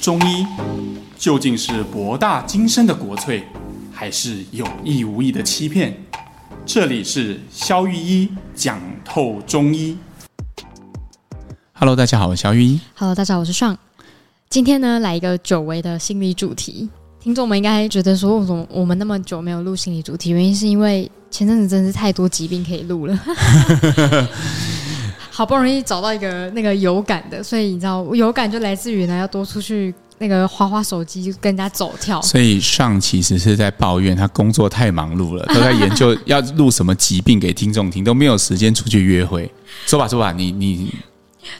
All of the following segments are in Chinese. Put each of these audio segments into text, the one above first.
中医究竟是博大精深的国粹，还是有意无意的欺骗？这里是肖玉医讲透中医。Hello，大家好，我是肖玉医。Hello，大家好，我是爽。今天呢，来一个久违的心理主题。听众们应该觉得说，为什么我们那么久没有录心理主题？原因是因为前阵子真是太多疾病可以录了。好不容易找到一个那个有感的，所以你知道有感就来自于呢，要多出去那个花花手机，跟人家走跳。所以上其实是在抱怨他工作太忙碌了，都在研究要录什么疾病给听众听，都没有时间出去约会。说吧说吧，你你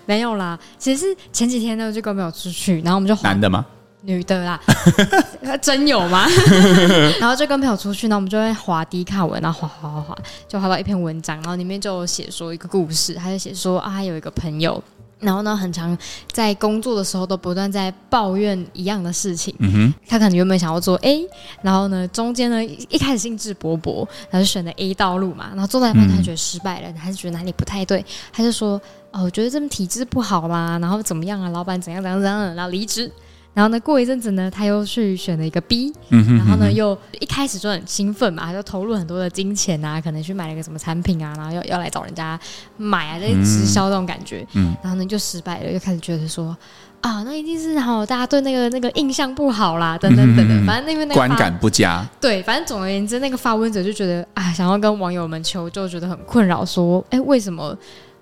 没有啦。其实是前几天呢，就跟我们有出去，然后我们就男的吗？女的啦，真有吗？然后就跟朋友出去，然后我们就会滑 D 卡文，然后滑滑滑滑，就滑到一篇文章，然后里面就写说一个故事，他就写说啊，他有一个朋友，然后呢，很常在工作的时候都不断在抱怨一样的事情。嗯哼，他可能原本想要做 A，然后呢，中间呢一开始兴致勃勃，然后就选了 A 道路嘛，然后做到一半他觉得失败了，还是觉得哪里不太对，他就说哦，我觉得这么体质不好嘛，然后怎么样啊，老板怎样怎样怎样，然后离职。然后呢，过一阵子呢，他又去选了一个 B，嗯哼嗯哼，然后呢，又一开始就很兴奋嘛，他就投入很多的金钱啊，可能去买了一个什么产品啊，然后要要来找人家买啊，在直销这种感觉，嗯，然后呢就失败了，又开始觉得说啊，那一定是好，大家对那个那个印象不好啦，等等等等，反正那边那个观感不佳，对，反正总而言之，那个发问者就觉得啊，想要跟网友们求救，觉得很困扰，说，哎，为什么？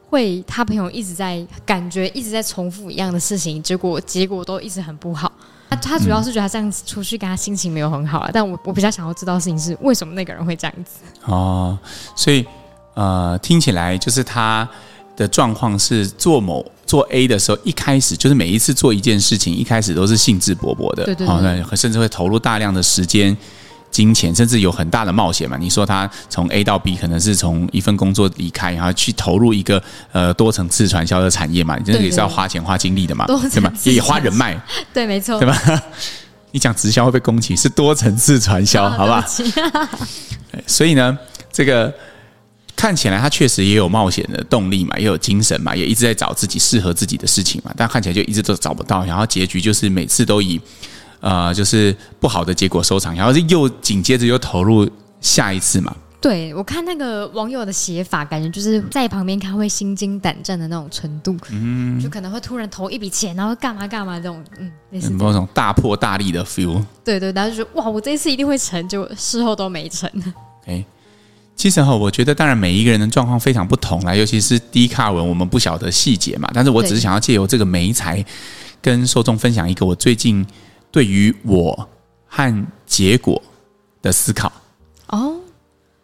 会他朋友一直在感觉一直在重复一样的事情，结果结果都一直很不好。他他主要是觉得他这样子出去，跟他心情没有很好啊。但我我比较想要知道的事情是为什么那个人会这样子哦。所以呃，听起来就是他的状况是做某做 A 的时候，一开始就是每一次做一件事情，一开始都是兴致勃勃的，对对对，哦，甚至会投入大量的时间。金钱甚至有很大的冒险嘛？你说他从 A 到 B，可能是从一份工作离开，然后去投入一个呃多层次传销的产业嘛？你这个也是要花钱花精力的嘛？对吧？也花人脉，对，没错，对吧？你讲直销会被攻击，是多层次传销，好吧？所以呢，这个看起来他确实也有冒险的动力嘛，也有精神嘛，也一直在找自己适合自己的事情嘛，但看起来就一直都找不到，然后结局就是每次都以。呃，就是不好的结果收场，然后是又紧接着又投入下一次嘛。对，我看那个网友的写法，感觉就是在旁边看会心惊胆战的那种程度，嗯，就可能会突然投一笔钱，然后干嘛干嘛这种，嗯，类似那种大破大立的 feel。对对，然后就觉得哇，我这一次一定会成就，事后都没成。哎，其实哈，我觉得当然每一个人的状况非常不同啦，尤其是低卡文，我们不晓得细节嘛，但是我只是想要借由这个媒材跟受众分享一个我最近。对于我和结果的思考哦，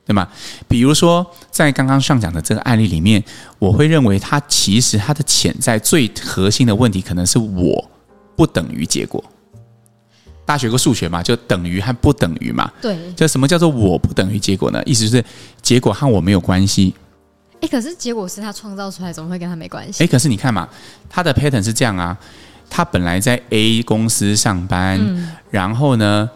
对吗？比如说，在刚刚上讲的这个案例里面，我会认为它其实它的潜在最核心的问题，可能是我不等于结果。大学过数学嘛，就等于和不等于嘛。对，就什么叫做我不等于结果呢？意思就是结果和我没有关系。哎，可是结果是他创造出来，怎么会跟他没关系？哎，可是你看嘛，他的 pattern 是这样啊。他本来在 A 公司上班，嗯、然后呢，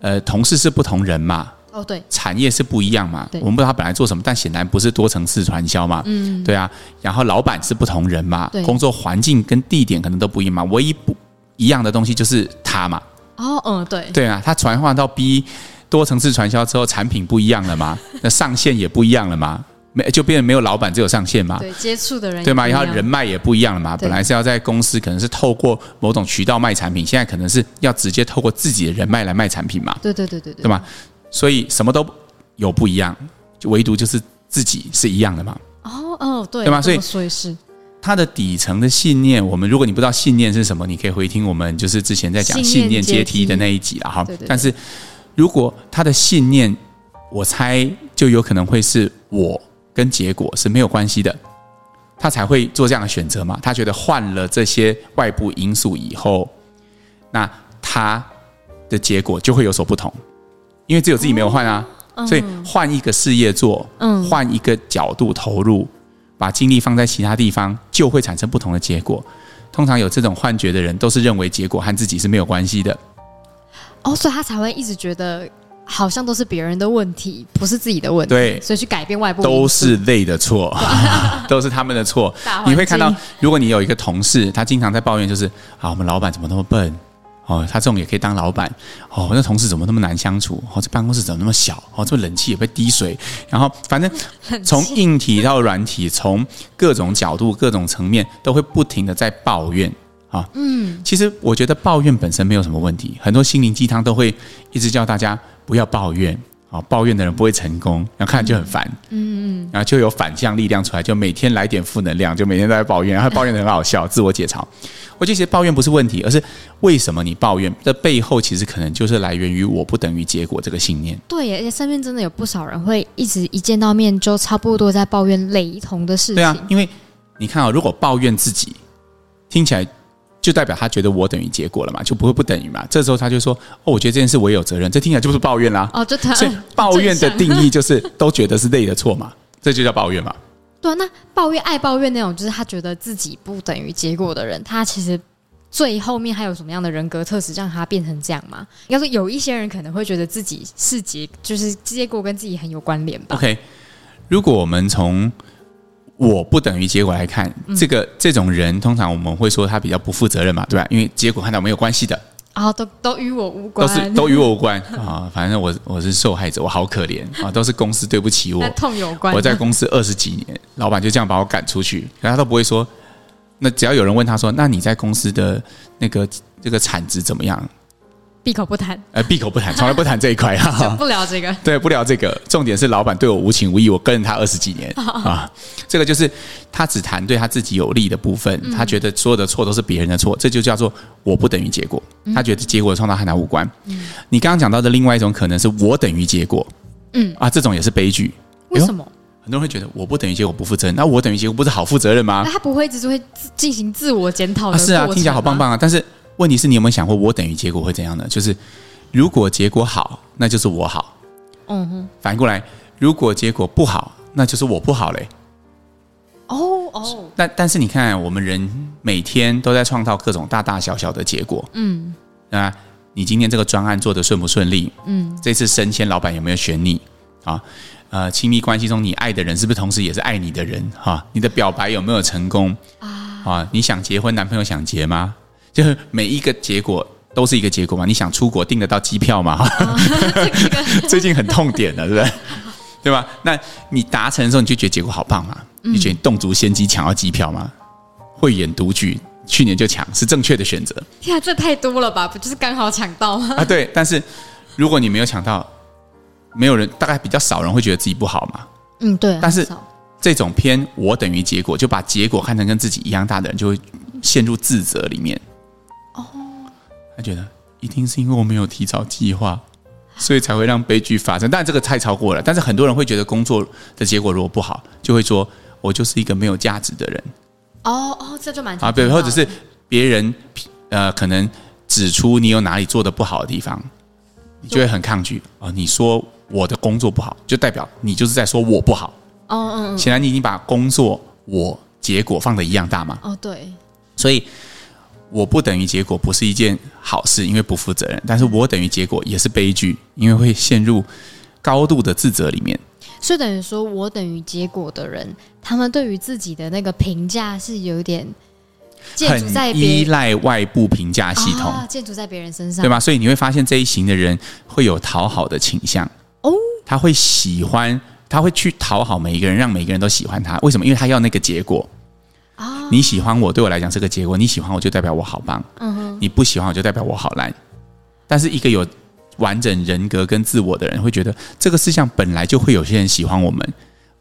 呃，同事是不同人嘛，哦对，产业是不一样嘛，对。我们不知道他本来做什么，但显然不是多层次传销嘛，嗯，对啊，然后老板是不同人嘛，对。工作环境跟地点可能都不一样嘛，唯一不一样的东西就是他嘛，哦，嗯，对，对啊，他传唤到 B 多层次传销之后，产品不一样了嘛，那上线也不一样了嘛。没就变成没有老板，只有上线嘛？对，接触的人对嘛？然后人脉也不一样了嘛。本来是要在公司，可能是透过某种渠道卖产品，现在可能是要直接透过自己的人脉来卖产品嘛？对对对对对，对嘛？所以什么都有不一样，就唯独就是自己是一样的嘛。哦哦，对，对吗？所以所以是他的底层的信念。我们如果你不知道信念是什么，你可以回听我们就是之前在讲信念阶梯的那一集了哈。但是如果他的信念，我猜就有可能会是我。跟结果是没有关系的，他才会做这样的选择嘛。他觉得换了这些外部因素以后，那他的结果就会有所不同，因为只有自己没有换啊，所以换一个事业做，换一个角度投入，把精力放在其他地方，就会产生不同的结果。通常有这种幻觉的人，都是认为结果和自己是没有关系的。哦，所以他才会一直觉得。好像都是别人的问题，不是自己的问题，对，所以去改变外部都是累的错，都是他们的错。你会看到，如果你有一个同事，他经常在抱怨，就是啊，我们老板怎么那么笨，哦，他这种也可以当老板。哦，那同事怎么那么难相处？哦，这办公室怎么那么小？哦，这冷气也被滴水。然后反正从硬体到软体，从各种角度、各种层面，都会不停的在抱怨。啊，嗯，其实我觉得抱怨本身没有什么问题，很多心灵鸡汤都会一直叫大家不要抱怨。啊，抱怨的人不会成功，然后看就很烦，嗯嗯，然后就有反向力量出来，就每天来点负能量，就每天都在抱怨，然后抱怨的很好笑，自我解嘲。我觉得其实抱怨不是问题，而是为什么你抱怨这背后，其实可能就是来源于我不等于结果这个信念。对，而且身边真的有不少人会一直一见到面就差不多在抱怨雷同的事情。对啊，因为你看啊，如果抱怨自己，听起来。就代表他觉得我等于结果了嘛，就不会不等于嘛。这时候他就说：“哦，我觉得这件事我也有责任。”这听起来就是抱怨啦。哦，就他所以抱怨的定义就是都觉得是累的错嘛，这就叫抱怨嘛。对啊，那抱怨爱抱怨那种，就是他觉得自己不等于结果的人，他其实最后面还有什么样的人格特质让他变成这样吗？应该说有一些人可能会觉得自己是结，就是结果跟自己很有关联吧。OK，如果我们从我不等于结果来看，这个这种人通常我们会说他比较不负责任嘛，对吧？因为结果看到没有关系的啊，都都与我无关，都是都与我无关 啊。反正我我是受害者，我好可怜啊，都是公司对不起我，痛有关。我在公司二十几年，老板就这样把我赶出去，然后他都不会说。那只要有人问他说，那你在公司的那个这个产值怎么样？闭口不谈，呃，闭口不谈，从来不谈这一块啊，不聊这个，对，不聊这个。重点是老板对我无情无义，我跟了他二十几年 啊，这个就是他只谈对他自己有利的部分，他觉得所有的错都是别人的错，这就叫做我不等于结果。他觉得结果创造和他无关。你刚刚讲到的另外一种可能是我等于结果，嗯啊，这种也是悲剧。为什么？很多人会觉得我不等于结果不负责任，那我等于结果不是好负责任吗？他不会只是会进行自我检讨的，是啊，听起来好棒棒啊，但是。问题是你有没有想过，我等于结果会怎样呢？就是如果结果好，那就是我好。嗯哼。反过来，如果结果不好，那就是我不好嘞。哦哦。但但是你看，我们人每天都在创造各种大大小小的结果。嗯。那，你今天这个专案做的顺不顺利？嗯。这次升迁，老板有没有选你？啊，呃，亲密关系中你爱的人是不是同时也是爱你的人？哈，你的表白有没有成功？啊。啊，你想结婚，男朋友想结吗？就是每一个结果都是一个结果嘛？你想出国订得到机票吗？最近 很痛点了，对不对？对吧？那你达成的时候，你就觉得结果好棒嘛？你觉得你动足先机抢到机票吗？慧眼独具，去年就抢是正确的选择。天啊，这太多了吧？不就是刚好抢到吗？啊，对。但是如果你没有抢到，没有人，大概比较少人会觉得自己不好嘛？嗯，对。但是这种偏我等于结果，就把结果看成跟自己一样大的人，就会陷入自责里面。哦，他觉得一定是因为我没有提早计划，所以才会让悲剧发生。但这个太超过了。但是很多人会觉得工作的结果如果不好，就会说我就是一个没有价值的人。哦哦，这就蛮啊，对，或者是别人呃可能指出你有哪里做的不好的地方，你就会很抗拒啊。你说我的工作不好，就代表你就是在说我不好。哦嗯，显然你已经把工作我结果放的一样大嘛。哦对，所以。我不等于结果不是一件好事，因为不负责任。但是我等于结果也是悲剧，因为会陷入高度的自责里面。所以等于说我等于结果的人，他们对于自己的那个评价是有点建筑在依赖外部评价系统，啊、建筑在别人身上，对吧？所以你会发现这一型的人会有讨好的倾向哦，他会喜欢，他会去讨好每一个人，让每个人都喜欢他。为什么？因为他要那个结果。你喜欢我，对我来讲是个结果。你喜欢我就代表我好棒，嗯哼。你不喜欢我就代表我好烂。但是一个有完整人格跟自我的人会觉得，这个世界上本来就会有些人喜欢我们，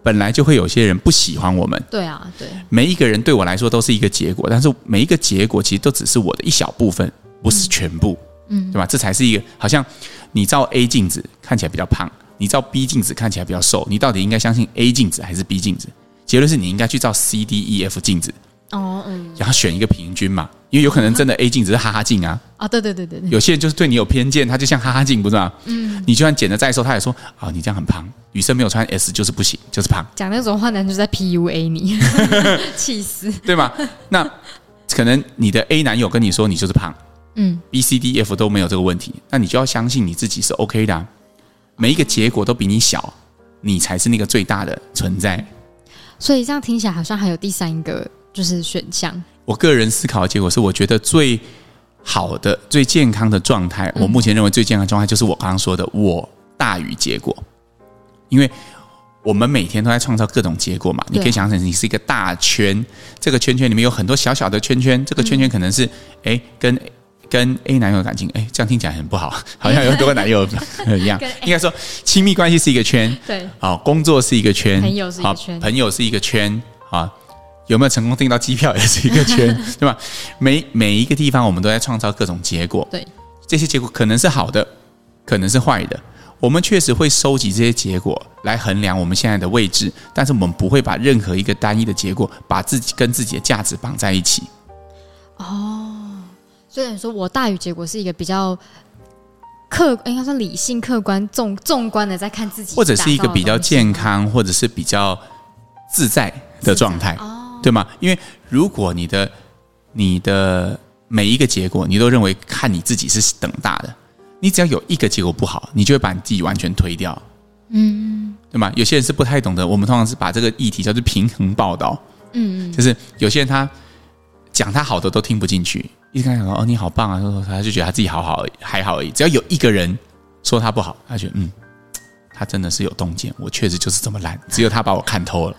本来就会有些人不喜欢我们。对啊，对。每一个人对我来说都是一个结果，但是每一个结果其实都只是我的一小部分，不是全部，嗯，对吧？这才是一个好像你照 A 镜子看起来比较胖，你照 B 镜子看起来比较瘦，你到底应该相信 A 镜子还是 B 镜子？结论是你应该去照 C、D、E、F 镜子。哦，嗯，然后选一个平均嘛，因为有可能真的 A 镜只是哈哈镜啊。啊，对对对对，有些人就是对你有偏见，他就像哈哈镜，不是吗？嗯，你就算减的再瘦，他也说啊，你这样很胖，女生没有穿 S 就是不行，就是胖。讲那种话，男生就在 PUA 你，气死，对吗？那可能你的 A 男友跟你说你就是胖，嗯，B、C、D、F 都没有这个问题，那你就要相信你自己是 OK 的啊。每一个结果都比你小，你才是那个最大的存在。所以这样听起来好像还有第三个。就是选项。我个人思考的结果是，我觉得最好的、最健康的状态，我目前认为最健康的状态就是我刚刚说的，我大于结果，因为我们每天都在创造各种结果嘛。你可以想象成你是一个大圈，这个圈圈里面有很多小小的圈圈，这个圈圈可能是哎跟。跟 A 男友的感情，哎，这样听起来很不好，好像有很多个男友一样。应该说，亲密关系是一个圈，对，啊，工作是一个圈，朋友是一个圈，朋友是一个圈，啊，有没有成功订到机票也是一个圈，对吧？每每一个地方，我们都在创造各种结果，对，这些结果可能是好的，可能是坏的。我们确实会收集这些结果来衡量我们现在的位置，但是我们不会把任何一个单一的结果把自己跟自己的价值绑在一起。哦。所以说，我大于结果是一个比较客，应该说理性、客观、纵纵观的在看自己，或者是一个比较健康，或者是比较自在的状态，哦、对吗？因为如果你的你的每一个结果，你都认为看你自己是等大的，你只要有一个结果不好，你就会把你自己完全推掉，嗯，对吗？有些人是不太懂得，我们通常是把这个议题叫做平衡报道，嗯，就是有些人他讲他好的都听不进去。一开始说哦，你好棒啊，说说他就觉得他自己好好而已，还好而已。只要有一个人说他不好，他觉得嗯，他真的是有洞见。我确实就是这么烂，只有他把我看透了。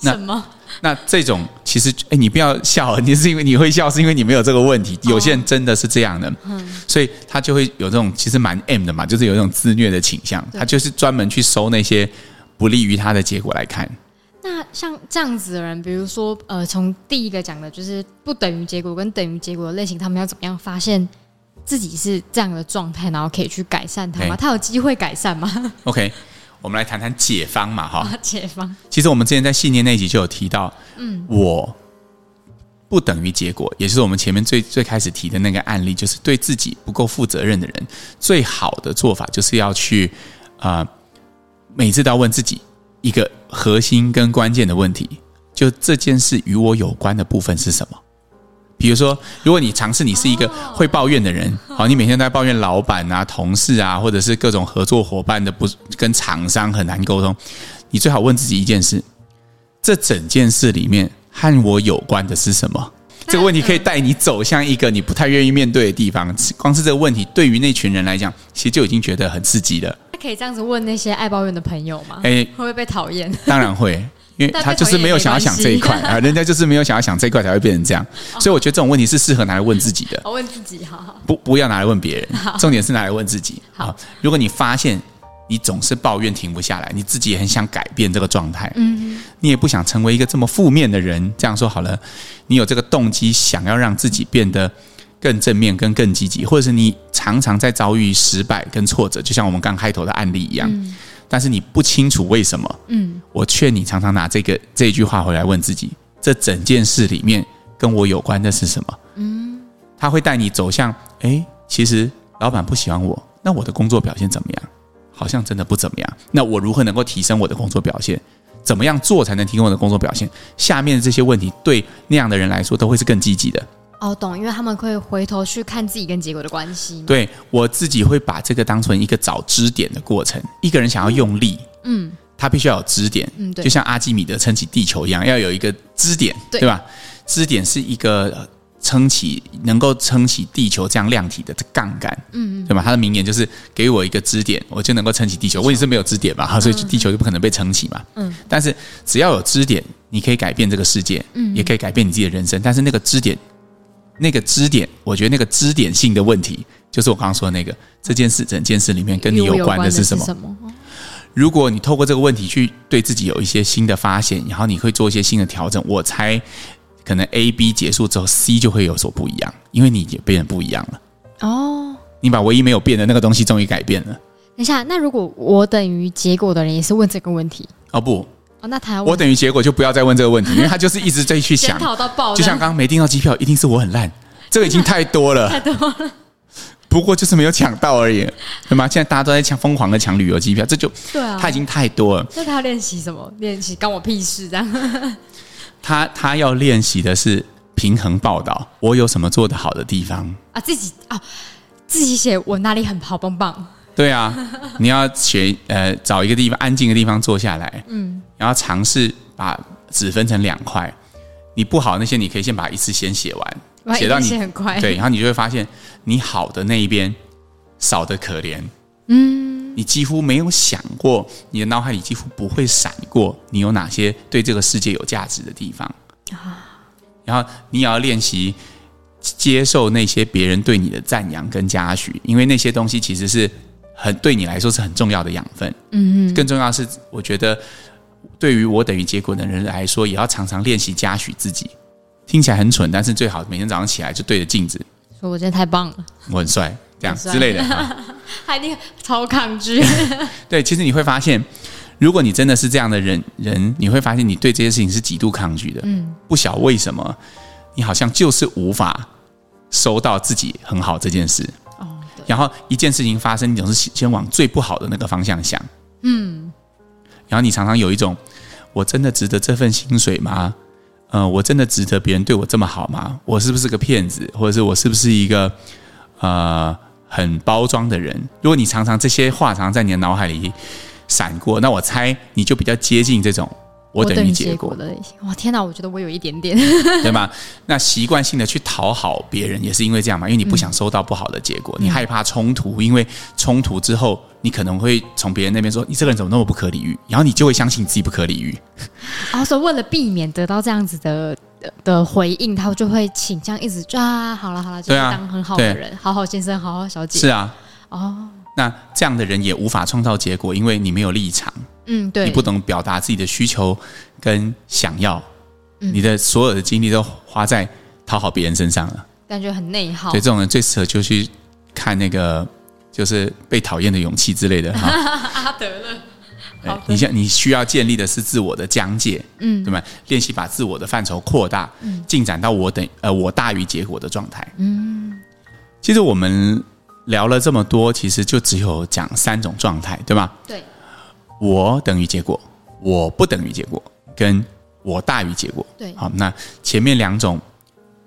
那什么？那这种其实哎，你不要笑，你是因为你会笑，是因为你没有这个问题。有些人真的是这样的，嗯，所以他就会有这种其实蛮 M 的嘛，就是有这种自虐的倾向。他就是专门去收那些不利于他的结果来看。那像这样子的人，比如说，呃，从第一个讲的就是不等于结果跟等于结果的类型，他们要怎么样发现自己是这样的状态，然后可以去改善它吗？他有机会改善吗？OK，我们来谈谈解方嘛，哈，解方。其实我们之前在信念那集就有提到，嗯，我不等于结果，也就是我们前面最最开始提的那个案例，就是对自己不够负责任的人，最好的做法就是要去啊、呃，每次都要问自己。一个核心跟关键的问题，就这件事与我有关的部分是什么？比如说，如果你尝试，你是一个会抱怨的人，好，你每天都在抱怨老板啊、同事啊，或者是各种合作伙伴的不跟厂商很难沟通，你最好问自己一件事：这整件事里面和我有关的是什么？这个问题可以带你走向一个你不太愿意面对的地方。光是这个问题，对于那群人来讲，其实就已经觉得很刺激了。可以这样子问那些爱抱怨的朋友吗？哎，会不会被讨厌？当然会，因为他就是没有想要想这一块啊，人家就是没有想要想这一块才会变成这样。所以我觉得这种问题是适合拿来问自己的。我问自己，好好。不，不要拿来问别人。重点是拿来问自己。好，如果你发现你总是抱怨停不下来，你自己也很想改变这个状态，嗯，你也不想成为一个这么负面的人。这样说好了，你有这个动机想要让自己变得。更正面、跟更积极，或者是你常常在遭遇失败跟挫折，就像我们刚开头的案例一样。嗯、但是你不清楚为什么。嗯，我劝你常常拿这个这句话回来问自己：这整件事里面跟我有关的是什么？嗯，他会带你走向，哎，其实老板不喜欢我，那我的工作表现怎么样？好像真的不怎么样。那我如何能够提升我的工作表现？怎么样做才能提供我的工作表现？下面的这些问题对那样的人来说都会是更积极的。哦，懂，因为他们会回头去看自己跟结果的关系。对，我自己会把这个当成一个找支点的过程。一个人想要用力，嗯，他必须要有支点，嗯，对，就像阿基米德撑起地球一样，要有一个支点，对，对吧？支点是一个撑起能够撑起地球这样量体的杠杆，嗯嗯，对吧？他的名言就是给我一个支点，我就能够撑起地球。问题是没有支点嘛，所以地球就不可能被撑起嘛，嗯。但是只要有支点，你可以改变这个世界，嗯，也可以改变你自己的人生。但是那个支点。那个支点，我觉得那个支点性的问题，就是我刚刚说的那个这件事，整件事里面跟你有关的是什么？什么？如果你透过这个问题去对自己有一些新的发现，然后你会做一些新的调整，我猜可能 A、B 结束之后，C 就会有所不一样，因为你也变得不一样了。哦，你把唯一没有变的那个东西终于改变了。等一下，那如果我等于结果的人也是问这个问题？哦不。哦，那他我等于结果就不要再问这个问题，因为他就是一直在去想，就像刚刚没订到机票，一定是我很烂，这个已经太多了，太多了。不过就是没有抢到而已，对吗？现在大家都在抢，疯狂的抢旅游机票，这就对啊，他已经太多了。那他要练习什么？练习关我屁事这样。他他要练习的是平衡报道，我有什么做得好的地方啊？自己啊，自己写我哪里很好棒棒。对啊，你要学呃，找一个地方安静的地方坐下来，嗯，然后尝试把纸分成两块。你不好那些，你可以先把一次先写完，写到你很快，对，然后你就会发现你好的那一边少得可怜。嗯，你几乎没有想过，你的脑海里几乎不会闪过你有哪些对这个世界有价值的地方啊。然后你也要练习接受那些别人对你的赞扬跟嘉许，因为那些东西其实是很对你来说是很重要的养分。嗯，更重要是，我觉得对于我等于结果的人来说，也要常常练习嘉许自己。听起来很蠢，但是最好每天早上起来就对着镜子说：“我真的太棒了，我很帅。”这样之类的，他一定超抗拒。对，其实你会发现，如果你真的是这样的人，人你会发现你对这些事情是极度抗拒的。嗯，不晓为什么，你好像就是无法收到自己很好这件事。然后一件事情发生，你总是先往最不好的那个方向想。嗯，然后你常常有一种，我真的值得这份薪水吗？嗯、我真的值得别人对我这么好吗？我是不是个骗子？或者是我是不是一个呃？很包装的人，如果你常常这些话常在你的脑海里闪过，那我猜你就比较接近这种我等于结果的类型。哇，天哪！我觉得我有一点点，对吗？那习惯性的去讨好别人，也是因为这样嘛？因为你不想收到不好的结果，嗯、你害怕冲突，因为冲突之后，你可能会从别人那边说你这个人怎么那么不可理喻，然后你就会相信你自己不可理喻。然后说为了避免得到这样子的。的回应，他就会倾向一直就啊，好了好了，就是当很好的人，好好先生，好好小姐。是啊，哦，那这样的人也无法创造结果，因为你没有立场，嗯，对，你不懂表达自己的需求跟想要，嗯、你的所有的精力都花在讨好别人身上了，感觉很内耗。所以这种人最适合就去看那个，就是被讨厌的勇气之类的哈。阿德勒。你像你需要建立的是自我的疆界，嗯，对吗？练习把自我的范畴扩大，嗯，进展到我等呃我大于结果的状态，嗯。其实我们聊了这么多，其实就只有讲三种状态，对吗？对。我等于结果，我不等于结果，跟我大于结果。对。好，那前面两种，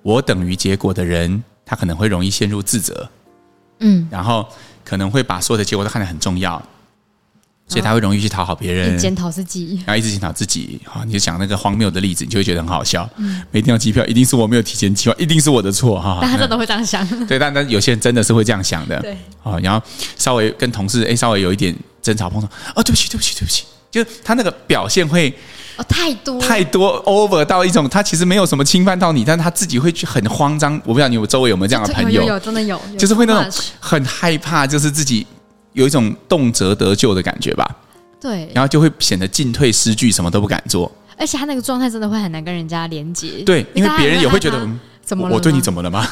我等于结果的人，他可能会容易陷入自责，嗯，然后可能会把所有的结果都看得很重要。所以他会容易去讨好别人，检讨自己，然后一直检讨自己。哈，你就讲那个荒谬的例子，你就会觉得很好笑。嗯，没订到机票，一定是我没有提前计划，一定是我的错。哈，但他真的会这样想。对，但但有些人真的是会这样想的。对，啊，然后稍微跟同事哎，稍微有一点争吵碰撞，哦，对不起，对不起，对不起，就他那个表现会哦太多太多 over 到一种，他其实没有什么侵犯到你，但他自己会去很慌张。我不知道你有周围有没有这样的朋友，有，有真的有，就是会那种很害怕，就是自己有一种动辄得咎的感觉吧。对，然后就会显得进退失据，什么都不敢做。而且他那个状态真的会很难跟人家连接。对，因为别人也会觉得，怎么了？我对你怎么了吗？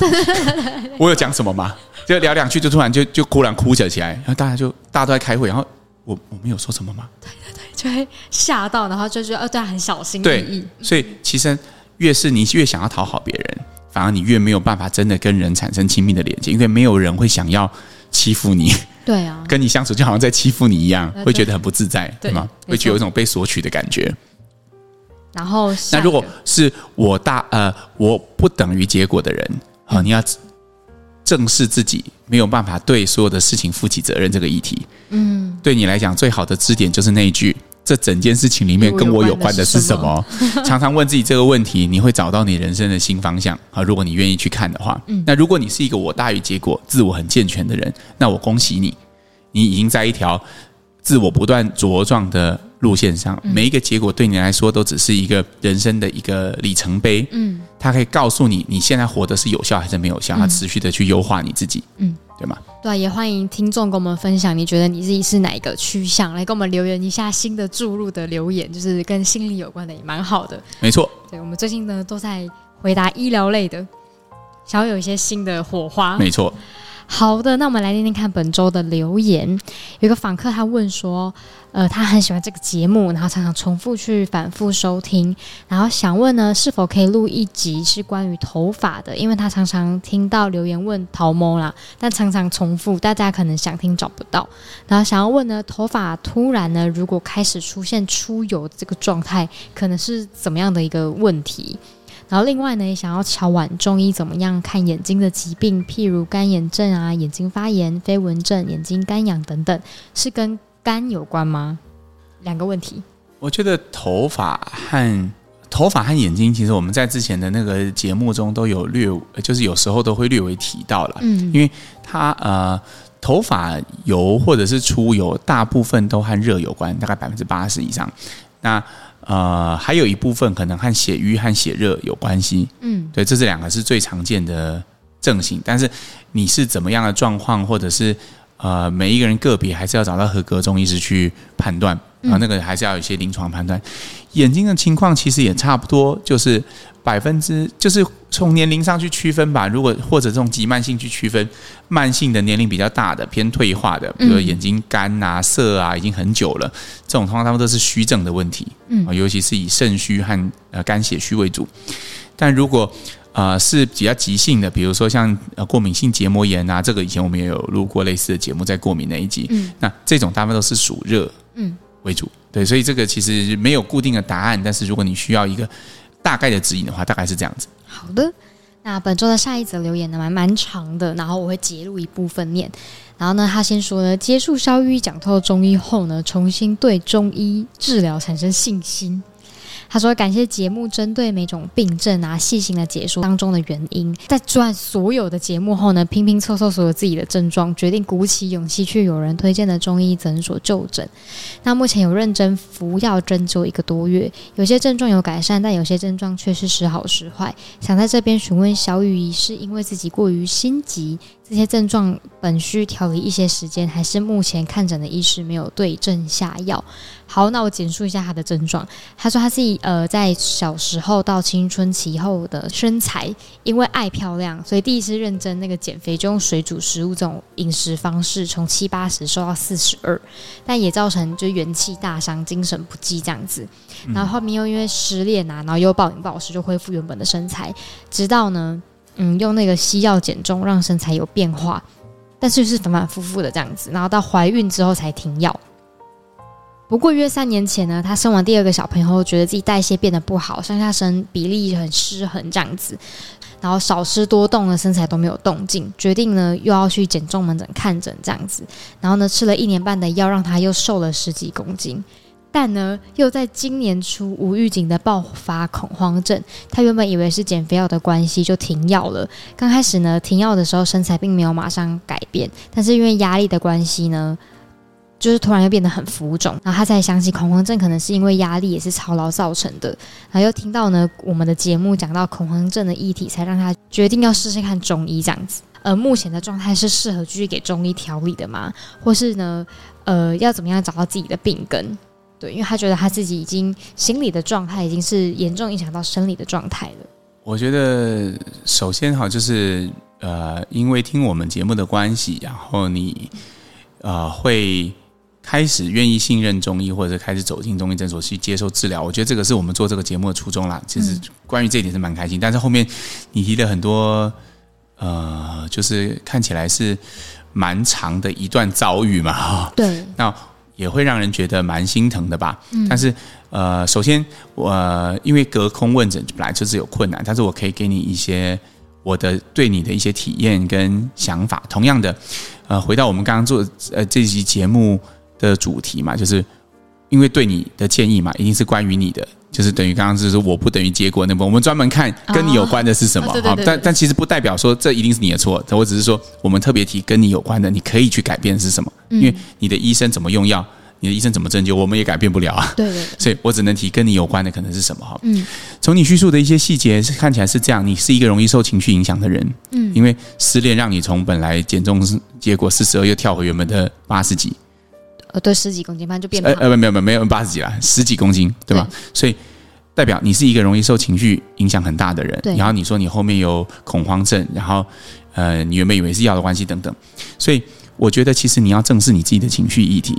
我有讲什么吗？就聊两句，就突然就就忽然哭起来，然后大家就大家都在开会，然后我我没有说什么吗？对对对，就会吓到，然后就觉得哦，对，很小心翼翼。对，所以其实越是你越想要讨好别人，反而你越没有办法真的跟人产生亲密的连接，因为没有人会想要欺负你。对啊，跟你相处就好像在欺负你一样，会觉得很不自在，对吗？会觉得有一种被索取的感觉。然后，那如果是我大呃，我不等于结果的人啊，你要正视自己没有办法对所有的事情负起责任这个议题。嗯，对你来讲最好的支点就是那一句：这整件事情里面跟我有关的是什么？常常问自己这个问题，你会找到你人生的新方向啊！如果你愿意去看的话，嗯，那如果你是一个我大于结果、自我很健全的人，那我恭喜你，你已经在一条自我不断茁壮的路线上。每一个结果对你来说都只是一个人生的一个里程碑，嗯，它可以告诉你你现在活的是有效还是没有效，它持续的去优化你自己，嗯。对吗？对，也欢迎听众跟我们分享，你觉得你自己是哪一个趋向？来跟我们留言一下新的注入的留言，就是跟心理有关的，也蛮好的。没错，对，我们最近呢都在回答医疗类的，想要有一些新的火花。没错。好的，那我们来听听看本周的留言。有个访客他问说，呃，他很喜欢这个节目，然后常常重复去反复收听，然后想问呢，是否可以录一集是关于头发的？因为他常常听到留言问头毛啦，但常常重复，大家可能想听找不到。然后想要问呢，头发突然呢，如果开始出现出油这个状态，可能是怎么样的一个问题？然后另外呢，也想要瞧晚中医怎么样看眼睛的疾病，譬如干眼症啊、眼睛发炎、飞蚊症、眼睛干痒等等，是跟肝有关吗？两个问题。我觉得头发和头发和眼睛，其实我们在之前的那个节目中都有略，就是有时候都会略微提到了。嗯，因为它呃，头发油或者是出油，大部分都和热有关，大概百分之八十以上。那呃，还有一部分可能和血瘀和血热有关系。嗯，对，这是两个是最常见的症型。但是你是怎么样的状况，或者是呃，每一个人个别还是要找到合格中医师去判断。啊，那个还是要有一些临床判断。眼睛的情况其实也差不多，就是百分之，就是从年龄上去区分吧。如果或者这种急慢性去区分，慢性的年龄比较大的偏退化的，比如眼睛干啊、涩啊，已经很久了，这种通常他们都是虚症的问题。嗯，尤其是以肾虚和呃肝血虚为主。但如果呃是比较急性的，比如说像呃过敏性结膜炎啊，这个以前我们也有录过类似的节目，在过敏那一集。嗯，那这种大部分都是暑热。嗯。为主，对，所以这个其实没有固定的答案，但是如果你需要一个大概的指引的话，大概是这样子。好的，那本周的下一则留言呢，蛮蛮长的，然后我会截录一部分念。然后呢，他先说呢，结束萧御医讲透中医后呢，重新对中医治疗产生信心。他说：“感谢节目针对每种病症啊，细心的解说当中的原因。在做完所有的节目后呢，拼拼凑凑所有自己的症状，决定鼓起勇气去有人推荐的中医诊所就诊。那目前有认真服药针灸一个多月，有些症状有改善，但有些症状却是时好时坏。想在这边询问小雨医，是因为自己过于心急，这些症状本需调理一些时间，还是目前看诊的医师没有对症下药？”好，那我简述一下他的症状。他说他是呃在小时候到青春期后的身材，因为爱漂亮，所以第一次认真那个减肥就用水煮食物这种饮食方式，从七八十瘦到四十二，但也造成就元气大伤、精神不济这样子。然后后面又因为失恋啊，然后又暴饮暴食，就恢复原本的身材。直到呢，嗯，用那个西药减重，让身材有变化，但是是反反复复的这样子。然后到怀孕之后才停药。不过约三年前呢，她生完第二个小朋友后，觉得自己代谢变得不好，上下身比例很失衡这样子，然后少吃多动的身材都没有动静，决定呢又要去减重门诊看诊这样子，然后呢吃了一年半的药，让她又瘦了十几公斤，但呢又在今年初无预警的爆发恐慌症，他原本以为是减肥药的关系就停药了，刚开始呢停药的时候身材并没有马上改变，但是因为压力的关系呢。就是突然又变得很浮肿，然后他才想起恐慌症可能是因为压力也是操劳造成的，然后又听到呢我们的节目讲到恐慌症的议题，才让他决定要试试看中医这样子。而目前的状态是适合继续给中医调理的吗？或是呢，呃，要怎么样找到自己的病根？对，因为他觉得他自己已经心理的状态已经是严重影响到生理的状态了。我觉得首先哈，就是呃，因为听我们节目的关系，然后你呃会。开始愿意信任中医，或者开始走进中医诊所去接受治疗，我觉得这个是我们做这个节目的初衷啦。其实关于这一点是蛮开心，但是后面你提了很多，呃，就是看起来是蛮长的一段遭遇嘛，哈。对。那也会让人觉得蛮心疼的吧。嗯。但是，呃，首先我，呃，因为隔空问诊本来就是有困难，但是我可以给你一些我的对你的一些体验跟想法。同样的，呃，回到我们刚刚做呃这期节目。的主题嘛，就是因为对你的建议嘛，一定是关于你的，就是等于刚刚就是我不等于结果那部分，我们专门看跟你有关的是什么啊？但但其实不代表说这一定是你的错，我只是说我们特别提跟你有关的，你可以去改变的是什么？因为你的医生怎么用药，你的医生怎么针灸，我们也改变不了啊。对对，对。所以我只能提跟你有关的可能是什么哈？嗯，从你叙述的一些细节是看起来是这样，你是一个容易受情绪影响的人，嗯，因为失恋让你从本来减重结果四十二又跳回原本的八十几。呃，对，十几公斤，反正就变胖。呃，没有没有没有八十几啦，十几公斤，对吧？对，所以代表你是一个容易受情绪影响很大的人。对。然后你说你后面有恐慌症，然后呃，你原本以为是药的关系等等，所以我觉得其实你要正视你自己的情绪议题。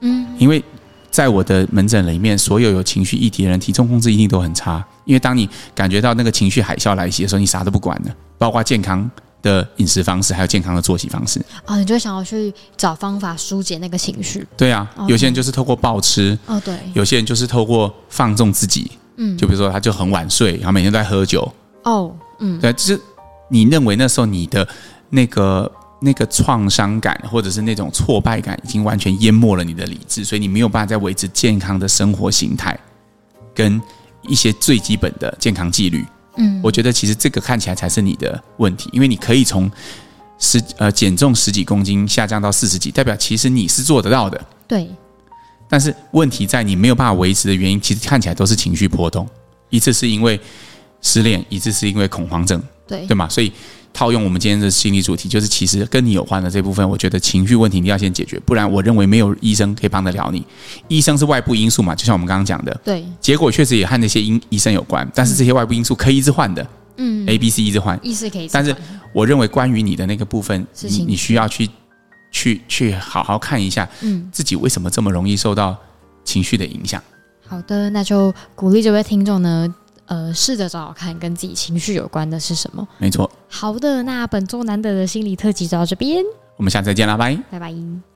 嗯。因为在我的门诊里面，所有有情绪议题的人，体重控制一定都很差。因为当你感觉到那个情绪海啸来袭的时候，你啥都不管了，包括健康。的饮食方式，还有健康的作息方式。啊，你就想要去找方法疏解那个情绪。对啊，有些人就是透过暴吃哦，对，有些人就是透过放纵自己，嗯，就比如说他就很晚睡，然后每天都在喝酒。哦，嗯，对，就是你认为那时候你的那个那个创伤感或者是那种挫败感已经完全淹没了你的理智，所以你没有办法再维持健康的生活形态跟一些最基本的健康纪律。嗯，我觉得其实这个看起来才是你的问题，因为你可以从十呃减重十几公斤下降到四十几，代表其实你是做得到的。对。但是问题在你没有办法维持的原因，其实看起来都是情绪波动，一次是因为失恋，一次是因为恐慌症，对对吗？所以套用我们今天的心理主题，就是其实跟你有关的这部分，我觉得情绪问题你要先解决，不然我认为没有医生可以帮得了你。医生是外部因素嘛，就像我们刚刚讲的，对，结果确实也和那些医医生有关，但是这些外部因素可以一直换的，嗯，A、B、C 一直换，意思可以，但是我认为关于你的那个部分，你你需要去。去去好好看一下，嗯，自己为什么这么容易受到情绪的影响？好的，那就鼓励这位听众呢，呃，试着找找看跟自己情绪有关的是什么。没错。好的，那本周难得的心理特辑就到这边，我们下次再见啦，拜拜拜。